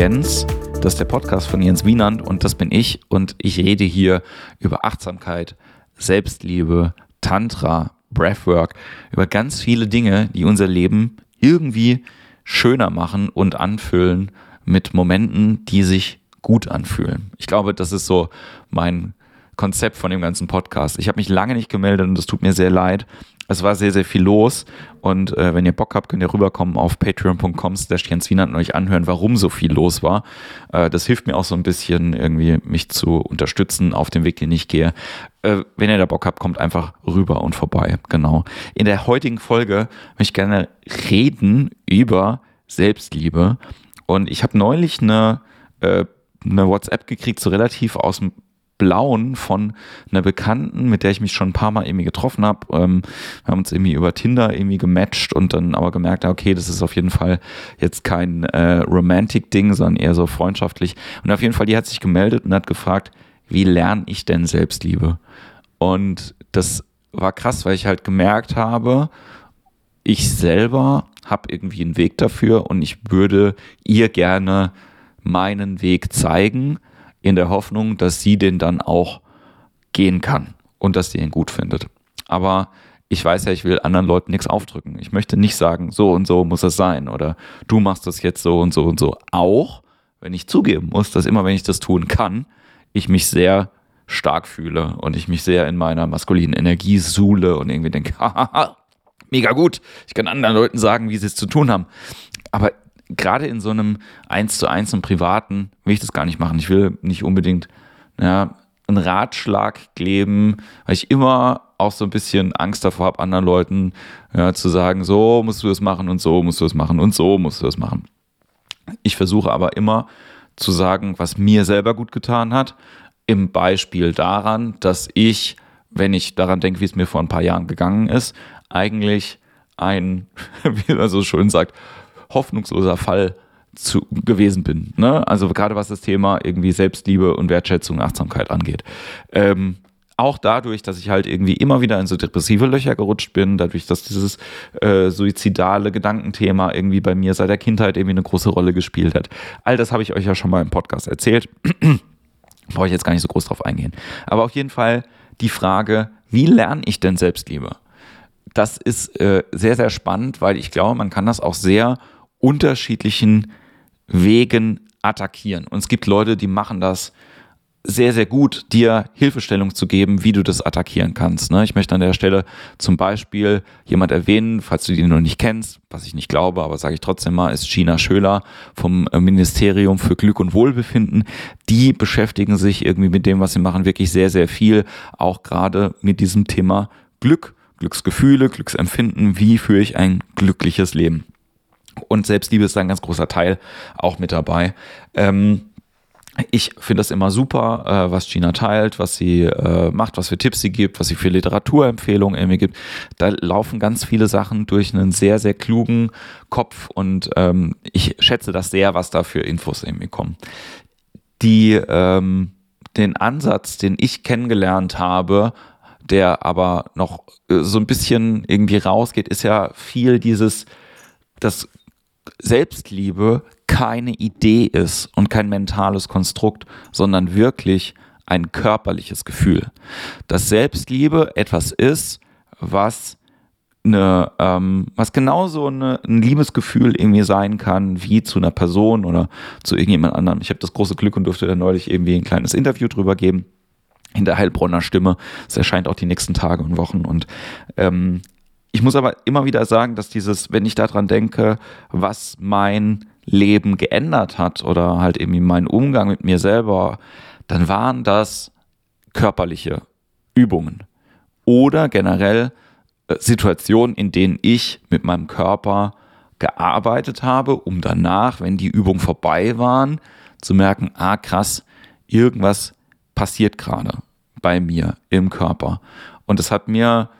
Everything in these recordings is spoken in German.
Jens. Das ist der Podcast von Jens Wienand und das bin ich. Und ich rede hier über Achtsamkeit, Selbstliebe, Tantra, Breathwork, über ganz viele Dinge, die unser Leben irgendwie schöner machen und anfüllen mit Momenten, die sich gut anfühlen. Ich glaube, das ist so mein Konzept von dem ganzen Podcast. Ich habe mich lange nicht gemeldet und es tut mir sehr leid. Es war sehr, sehr viel los. Und äh, wenn ihr Bock habt, könnt ihr rüberkommen auf patreon.com slash Jens Wiener und euch anhören, warum so viel los war. Äh, das hilft mir auch so ein bisschen, irgendwie mich zu unterstützen auf dem Weg, den ich gehe. Äh, wenn ihr da Bock habt, kommt einfach rüber und vorbei. Genau. In der heutigen Folge möchte ich gerne reden über Selbstliebe. Und ich habe neulich eine, äh, eine WhatsApp gekriegt, so relativ aus dem Blauen von einer Bekannten, mit der ich mich schon ein paar Mal irgendwie getroffen habe. Ähm, wir haben uns irgendwie über Tinder irgendwie gematcht und dann aber gemerkt, okay, das ist auf jeden Fall jetzt kein äh, Romantic-Ding, sondern eher so freundschaftlich. Und auf jeden Fall, die hat sich gemeldet und hat gefragt, wie lerne ich denn Selbstliebe? Und das war krass, weil ich halt gemerkt habe, ich selber habe irgendwie einen Weg dafür und ich würde ihr gerne meinen Weg zeigen in der Hoffnung, dass sie den dann auch gehen kann und dass sie ihn gut findet. Aber ich weiß ja, ich will anderen Leuten nichts aufdrücken. Ich möchte nicht sagen, so und so muss es sein oder du machst das jetzt so und so und so. Auch wenn ich zugeben muss, dass immer wenn ich das tun kann, ich mich sehr stark fühle und ich mich sehr in meiner maskulinen Energie suhle und irgendwie denke, hahaha, mega gut, ich kann anderen Leuten sagen, wie sie es zu tun haben. Aber gerade in so einem Eins zu eins im Privaten will ich das gar nicht machen. Ich will nicht unbedingt ja, einen Ratschlag geben, weil ich immer auch so ein bisschen Angst davor habe, anderen Leuten ja, zu sagen, so musst du das machen und so musst du das machen und so musst du das machen. Ich versuche aber immer zu sagen, was mir selber gut getan hat, im Beispiel daran, dass ich, wenn ich daran denke, wie es mir vor ein paar Jahren gegangen ist, eigentlich ein, wie man so schön sagt, hoffnungsloser Fall zu, gewesen bin. Ne? Also gerade was das Thema irgendwie Selbstliebe und Wertschätzung, Achtsamkeit angeht. Ähm, auch dadurch, dass ich halt irgendwie immer wieder in so depressive Löcher gerutscht bin, dadurch, dass dieses äh, suizidale Gedankenthema irgendwie bei mir seit der Kindheit irgendwie eine große Rolle gespielt hat. All das habe ich euch ja schon mal im Podcast erzählt. Brauche ich jetzt gar nicht so groß drauf eingehen. Aber auf jeden Fall die Frage, wie lerne ich denn Selbstliebe? Das ist äh, sehr, sehr spannend, weil ich glaube, man kann das auch sehr unterschiedlichen Wegen attackieren. Und es gibt Leute, die machen das sehr, sehr gut, dir Hilfestellung zu geben, wie du das attackieren kannst. Ne? Ich möchte an der Stelle zum Beispiel jemand erwähnen, falls du die noch nicht kennst, was ich nicht glaube, aber sage ich trotzdem mal, ist Gina Schöler vom äh, Ministerium für Glück und Wohlbefinden. Die beschäftigen sich irgendwie mit dem, was sie machen, wirklich sehr, sehr viel, auch gerade mit diesem Thema Glück, Glücksgefühle, Glücksempfinden, wie führe ich ein glückliches Leben. Und Selbstliebe ist ein ganz großer Teil auch mit dabei. Ähm, ich finde das immer super, äh, was Gina teilt, was sie äh, macht, was für Tipps sie gibt, was sie für Literaturempfehlungen irgendwie gibt. Da laufen ganz viele Sachen durch einen sehr, sehr klugen Kopf und ähm, ich schätze das sehr, was da für Infos irgendwie kommen. Die, ähm, den Ansatz, den ich kennengelernt habe, der aber noch äh, so ein bisschen irgendwie rausgeht, ist ja viel dieses, das Selbstliebe keine Idee ist und kein mentales Konstrukt, sondern wirklich ein körperliches Gefühl. Dass Selbstliebe etwas ist, was eine, ähm, was genauso eine, ein Liebesgefühl irgendwie sein kann, wie zu einer Person oder zu irgendjemand anderem. Ich habe das große Glück und durfte da neulich irgendwie ein kleines Interview drüber geben in der Heilbronner Stimme. Es erscheint auch die nächsten Tage und Wochen und ähm, ich muss aber immer wieder sagen, dass dieses, wenn ich daran denke, was mein Leben geändert hat oder halt irgendwie mein Umgang mit mir selber, dann waren das körperliche Übungen oder generell äh, Situationen, in denen ich mit meinem Körper gearbeitet habe, um danach, wenn die Übungen vorbei waren, zu merken, ah krass, irgendwas passiert gerade bei mir im Körper. Und es hat mir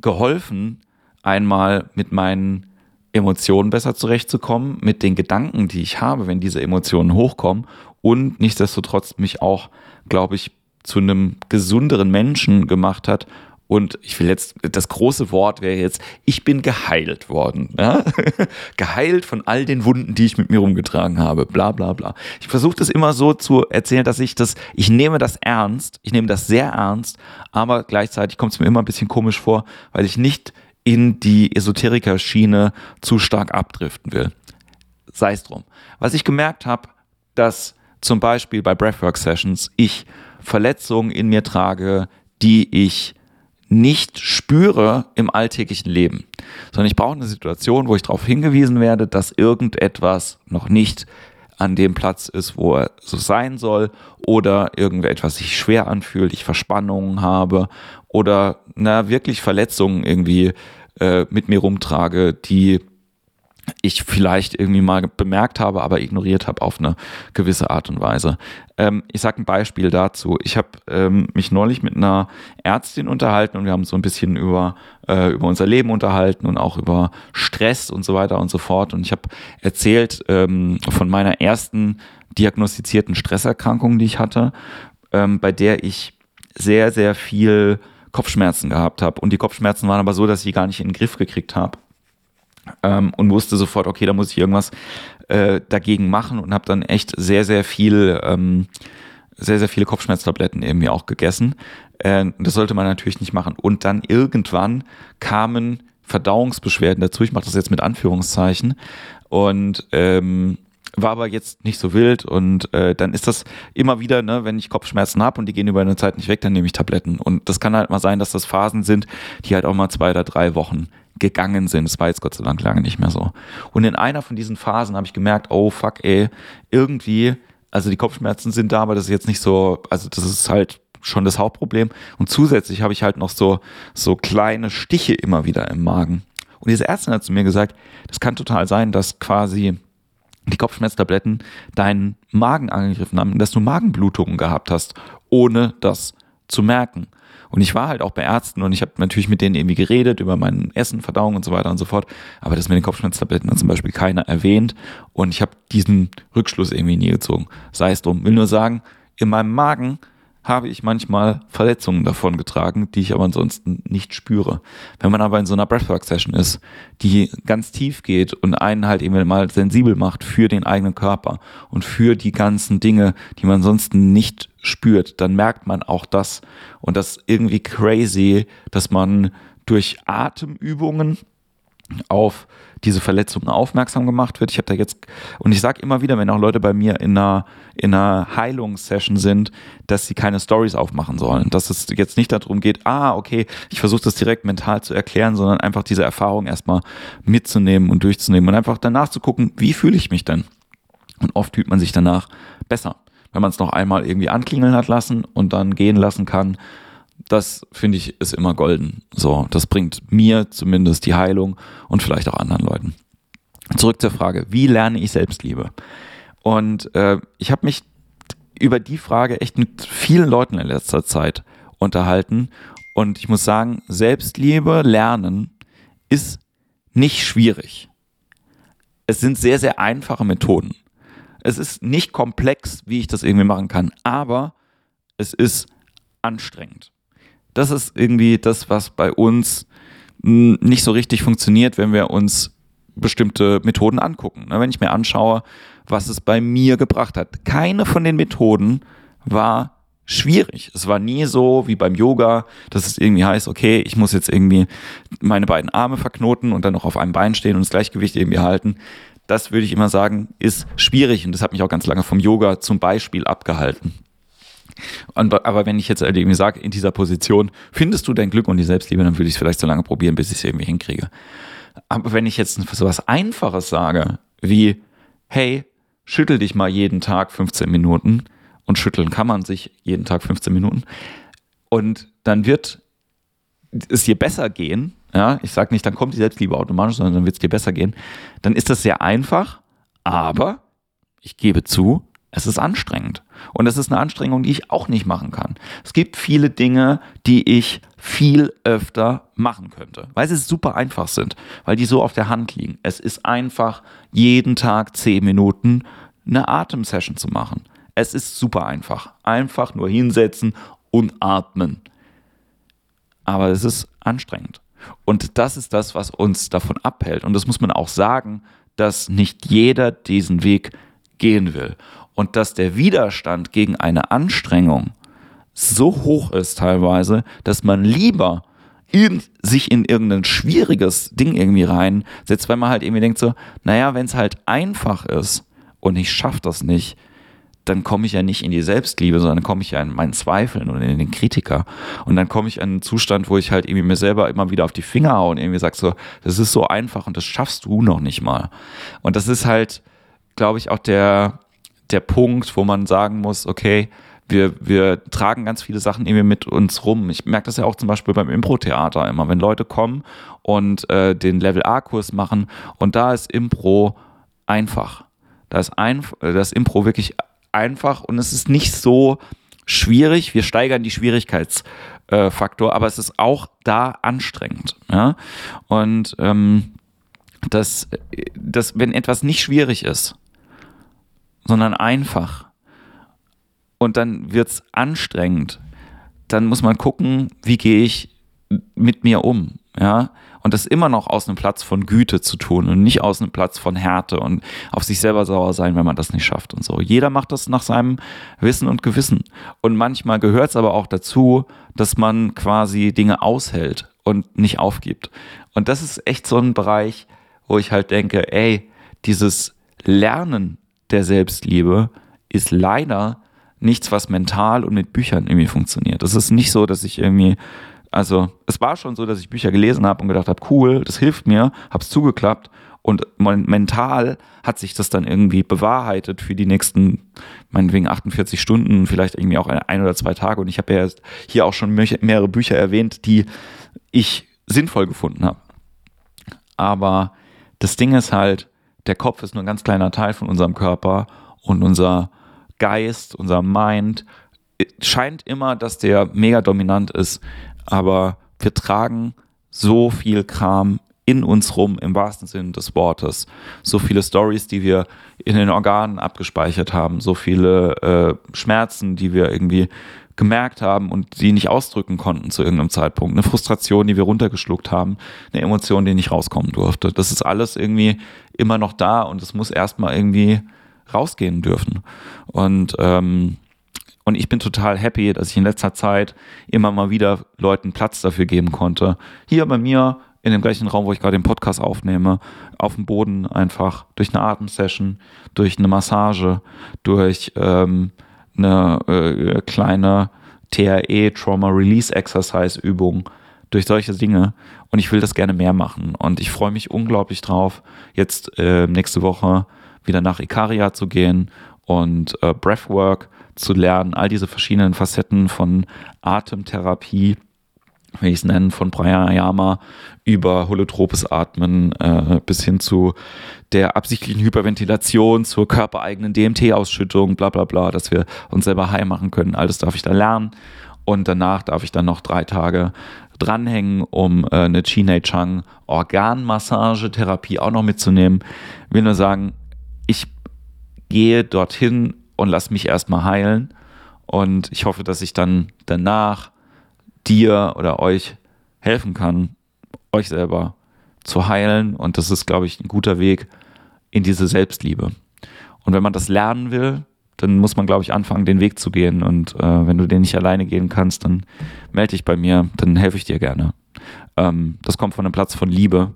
geholfen, einmal mit meinen Emotionen besser zurechtzukommen, mit den Gedanken, die ich habe, wenn diese Emotionen hochkommen und nichtsdestotrotz mich auch, glaube ich, zu einem gesünderen Menschen gemacht hat und ich will jetzt, das große Wort wäre jetzt, ich bin geheilt worden. Ja? geheilt von all den Wunden, die ich mit mir rumgetragen habe. Bla bla bla. Ich versuche das immer so zu erzählen, dass ich das, ich nehme das ernst, ich nehme das sehr ernst, aber gleichzeitig kommt es mir immer ein bisschen komisch vor, weil ich nicht in die Esoteriker-Schiene zu stark abdriften will. Sei es drum. Was ich gemerkt habe, dass zum Beispiel bei Breathwork-Sessions ich Verletzungen in mir trage, die ich nicht spüre im alltäglichen Leben, sondern ich brauche eine Situation, wo ich darauf hingewiesen werde, dass irgendetwas noch nicht an dem Platz ist, wo er so sein soll, oder irgendetwas sich schwer anfühlt, ich Verspannungen habe oder na wirklich Verletzungen irgendwie äh, mit mir rumtrage, die ich vielleicht irgendwie mal bemerkt habe, aber ignoriert habe auf eine gewisse Art und Weise. Ähm, ich sage ein Beispiel dazu. Ich habe ähm, mich neulich mit einer Ärztin unterhalten und wir haben so ein bisschen über, äh, über unser Leben unterhalten und auch über Stress und so weiter und so fort. Und ich habe erzählt ähm, von meiner ersten diagnostizierten Stresserkrankung, die ich hatte, ähm, bei der ich sehr, sehr viel Kopfschmerzen gehabt habe. Und die Kopfschmerzen waren aber so, dass ich die gar nicht in den Griff gekriegt habe ähm, und wusste sofort, okay, da muss ich irgendwas äh, dagegen machen und habe dann echt sehr, sehr viel, ähm, sehr, sehr viele Kopfschmerztabletten irgendwie auch gegessen. Äh, das sollte man natürlich nicht machen. Und dann irgendwann kamen Verdauungsbeschwerden dazu. Ich mache das jetzt mit Anführungszeichen. Und ähm, war aber jetzt nicht so wild und äh, dann ist das immer wieder, ne, wenn ich Kopfschmerzen habe und die gehen über eine Zeit nicht weg, dann nehme ich Tabletten. Und das kann halt mal sein, dass das Phasen sind, die halt auch mal zwei oder drei Wochen gegangen sind. Das war jetzt Gott sei Dank lange nicht mehr so. Und in einer von diesen Phasen habe ich gemerkt, oh fuck, ey, irgendwie, also die Kopfschmerzen sind da, aber das ist jetzt nicht so, also das ist halt schon das Hauptproblem. Und zusätzlich habe ich halt noch so, so kleine Stiche immer wieder im Magen. Und diese Ärztin hat zu mir gesagt, das kann total sein, dass quasi die Kopfschmerztabletten deinen Magen angegriffen haben, dass du Magenblutungen gehabt hast, ohne das zu merken. Und ich war halt auch bei Ärzten und ich habe natürlich mit denen irgendwie geredet über mein Essen, Verdauung und so weiter und so fort. Aber das mit den Kopfschmerztabletten hat zum Beispiel keiner erwähnt. Und ich habe diesen Rückschluss irgendwie nie gezogen. Sei es drum. Will nur sagen, in meinem Magen habe ich manchmal Verletzungen davon getragen, die ich aber ansonsten nicht spüre. Wenn man aber in so einer Breathwork-Session ist, die ganz tief geht und einen halt eben mal sensibel macht für den eigenen Körper und für die ganzen Dinge, die man ansonsten nicht spürt, dann merkt man auch das. Und das irgendwie crazy, dass man durch Atemübungen auf diese Verletzungen aufmerksam gemacht wird. Ich habe da jetzt, und ich sage immer wieder, wenn auch Leute bei mir in einer, in einer Heilungssession sind, dass sie keine Stories aufmachen sollen. Dass es jetzt nicht darum geht, ah, okay, ich versuche das direkt mental zu erklären, sondern einfach diese Erfahrung erstmal mitzunehmen und durchzunehmen und einfach danach zu gucken, wie fühle ich mich denn? Und oft fühlt man sich danach besser, wenn man es noch einmal irgendwie anklingeln hat lassen und dann gehen lassen kann das finde ich ist immer golden. So, das bringt mir zumindest die Heilung und vielleicht auch anderen Leuten. Zurück zur Frage, wie lerne ich Selbstliebe? Und äh, ich habe mich über die Frage echt mit vielen Leuten in letzter Zeit unterhalten und ich muss sagen, Selbstliebe lernen ist nicht schwierig. Es sind sehr, sehr einfache Methoden. Es ist nicht komplex, wie ich das irgendwie machen kann, aber es ist anstrengend das ist irgendwie das, was bei uns nicht so richtig funktioniert, wenn wir uns bestimmte Methoden angucken. Wenn ich mir anschaue, was es bei mir gebracht hat. Keine von den Methoden war schwierig. Es war nie so wie beim Yoga, dass es irgendwie heißt, okay, ich muss jetzt irgendwie meine beiden Arme verknoten und dann noch auf einem Bein stehen und das Gleichgewicht irgendwie halten. Das würde ich immer sagen, ist schwierig und das hat mich auch ganz lange vom Yoga zum Beispiel abgehalten. Aber wenn ich jetzt irgendwie sage, in dieser Position findest du dein Glück und die Selbstliebe, dann würde ich es vielleicht so lange probieren, bis ich es irgendwie hinkriege. Aber wenn ich jetzt so was Einfaches sage, wie, hey, schüttel dich mal jeden Tag 15 Minuten und schütteln kann man sich jeden Tag 15 Minuten und dann wird es dir besser gehen, ja, ich sage nicht, dann kommt die Selbstliebe automatisch, sondern dann wird es dir besser gehen, dann ist das sehr einfach, aber ich gebe zu, es ist anstrengend. Und es ist eine Anstrengung, die ich auch nicht machen kann. Es gibt viele Dinge, die ich viel öfter machen könnte, weil sie super einfach sind, weil die so auf der Hand liegen. Es ist einfach, jeden Tag zehn Minuten eine Atemsession zu machen. Es ist super einfach. Einfach nur hinsetzen und atmen. aber es ist anstrengend. Und das ist das, was uns davon abhält. Und das muss man auch sagen, dass nicht jeder diesen Weg gehen will. Und dass der Widerstand gegen eine Anstrengung so hoch ist teilweise, dass man lieber in, sich in irgendein schwieriges Ding irgendwie reinsetzt, weil man halt irgendwie denkt so, naja, wenn es halt einfach ist und ich schaffe das nicht, dann komme ich ja nicht in die Selbstliebe, sondern komme ich ja in meinen Zweifeln und in den Kritiker. Und dann komme ich in einen Zustand, wo ich halt irgendwie mir selber immer wieder auf die Finger haue und irgendwie sage so, das ist so einfach und das schaffst du noch nicht mal. Und das ist halt, glaube ich, auch der, der Punkt, wo man sagen muss, okay, wir, wir tragen ganz viele Sachen irgendwie mit uns rum. Ich merke das ja auch zum Beispiel beim Impro-Theater immer, wenn Leute kommen und äh, den Level A-Kurs machen und da ist Impro einfach. Da ist, ein, das Impro wirklich einfach und es ist nicht so schwierig. Wir steigern die Schwierigkeitsfaktor, äh, aber es ist auch da anstrengend. Ja? Und ähm, dass, dass, wenn etwas nicht schwierig ist, sondern einfach, und dann wird es anstrengend, dann muss man gucken, wie gehe ich mit mir um. Ja, und das immer noch aus einem Platz von Güte zu tun und nicht aus einem Platz von Härte und auf sich selber sauer sein, wenn man das nicht schafft und so. Jeder macht das nach seinem Wissen und Gewissen. Und manchmal gehört es aber auch dazu, dass man quasi Dinge aushält und nicht aufgibt. Und das ist echt so ein Bereich, wo ich halt denke, ey, dieses Lernen der Selbstliebe ist leider nichts, was mental und mit Büchern irgendwie funktioniert. Es ist nicht so, dass ich irgendwie, also es war schon so, dass ich Bücher gelesen habe und gedacht habe, cool, das hilft mir, habe es zugeklappt und mental hat sich das dann irgendwie bewahrheitet für die nächsten, meinetwegen 48 Stunden, vielleicht irgendwie auch ein oder zwei Tage. Und ich habe ja hier auch schon mehrere Bücher erwähnt, die ich sinnvoll gefunden habe. Aber das Ding ist halt, der Kopf ist nur ein ganz kleiner Teil von unserem Körper und unser Geist, unser Mind, scheint immer, dass der mega dominant ist, aber wir tragen so viel Kram in uns rum, im wahrsten Sinne des Wortes. So viele Stories, die wir in den Organen abgespeichert haben, so viele äh, Schmerzen, die wir irgendwie gemerkt haben und die nicht ausdrücken konnten zu irgendeinem Zeitpunkt. Eine Frustration, die wir runtergeschluckt haben, eine Emotion, die nicht rauskommen durfte. Das ist alles irgendwie immer noch da und es muss erstmal irgendwie rausgehen dürfen. Und, ähm, und ich bin total happy, dass ich in letzter Zeit immer mal wieder Leuten Platz dafür geben konnte. Hier bei mir in dem gleichen Raum, wo ich gerade den Podcast aufnehme, auf dem Boden einfach durch eine Atemsession, durch eine Massage, durch ähm, eine äh, kleine TRE Trauma Release Exercise Übung, durch solche Dinge. Und ich will das gerne mehr machen. Und ich freue mich unglaublich drauf, jetzt äh, nächste Woche wieder nach Ikaria zu gehen und äh, Breathwork zu lernen, all diese verschiedenen Facetten von Atemtherapie, wie ich es nennen, von Pranayama über holotropes Atmen äh, bis hin zu der absichtlichen Hyperventilation, zur körpereigenen DMT-Ausschüttung, bla bla bla, dass wir uns selber heim machen können. Alles darf ich da lernen. Und danach darf ich dann noch drei Tage dranhängen, um äh, eine Chinei Chang Organmassagetherapie auch noch mitzunehmen. Ich will nur sagen, ich gehe dorthin und lass mich erstmal heilen. Und ich hoffe, dass ich dann danach dir oder euch helfen kann, euch selber zu heilen. Und das ist, glaube ich, ein guter Weg in diese Selbstliebe. Und wenn man das lernen will, dann muss man, glaube ich, anfangen, den Weg zu gehen. Und äh, wenn du den nicht alleine gehen kannst, dann melde dich bei mir, dann helfe ich dir gerne. Ähm, das kommt von einem Platz von Liebe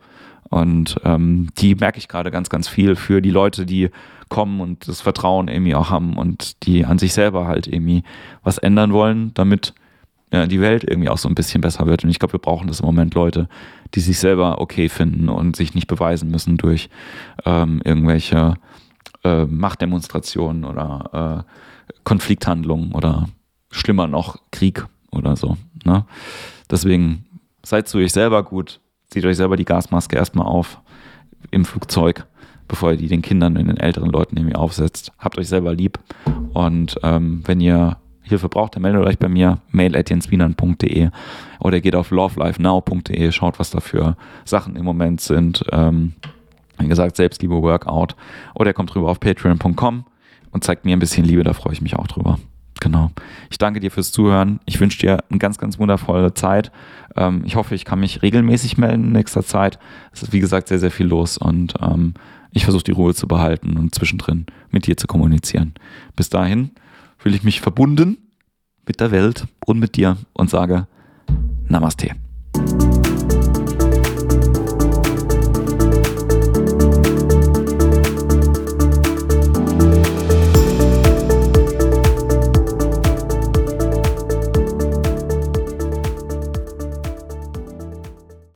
und ähm, die merke ich gerade ganz, ganz viel für die Leute, die kommen und das Vertrauen irgendwie auch haben und die an sich selber halt irgendwie was ändern wollen, damit ja, die Welt irgendwie auch so ein bisschen besser wird. Und ich glaube, wir brauchen das im Moment Leute, die sich selber okay finden und sich nicht beweisen müssen durch ähm, irgendwelche äh, Machtdemonstrationen oder äh, Konflikthandlungen oder schlimmer noch Krieg oder so. Ne? Deswegen seid zu euch selber gut, zieht euch selber die Gasmaske erstmal auf im Flugzeug, bevor ihr die den Kindern und den älteren Leuten irgendwie aufsetzt. Habt euch selber lieb und ähm, wenn ihr Hilfe braucht, dann meldet euch bei mir, mail at jenswienern.de oder geht auf lovelifenow.de, schaut, was da für Sachen im Moment sind. Ähm, wie gesagt, Selbstliebe Workout. Oder ihr kommt rüber auf patreon.com und zeigt mir ein bisschen Liebe, da freue ich mich auch drüber. Genau. Ich danke dir fürs Zuhören. Ich wünsche dir eine ganz, ganz wundervolle Zeit. Ähm, ich hoffe, ich kann mich regelmäßig melden in nächster Zeit. Es ist, wie gesagt, sehr, sehr viel los und ähm, ich versuche die Ruhe zu behalten und zwischendrin mit dir zu kommunizieren. Bis dahin fühle ich mich verbunden mit der Welt und mit dir und sage Namaste.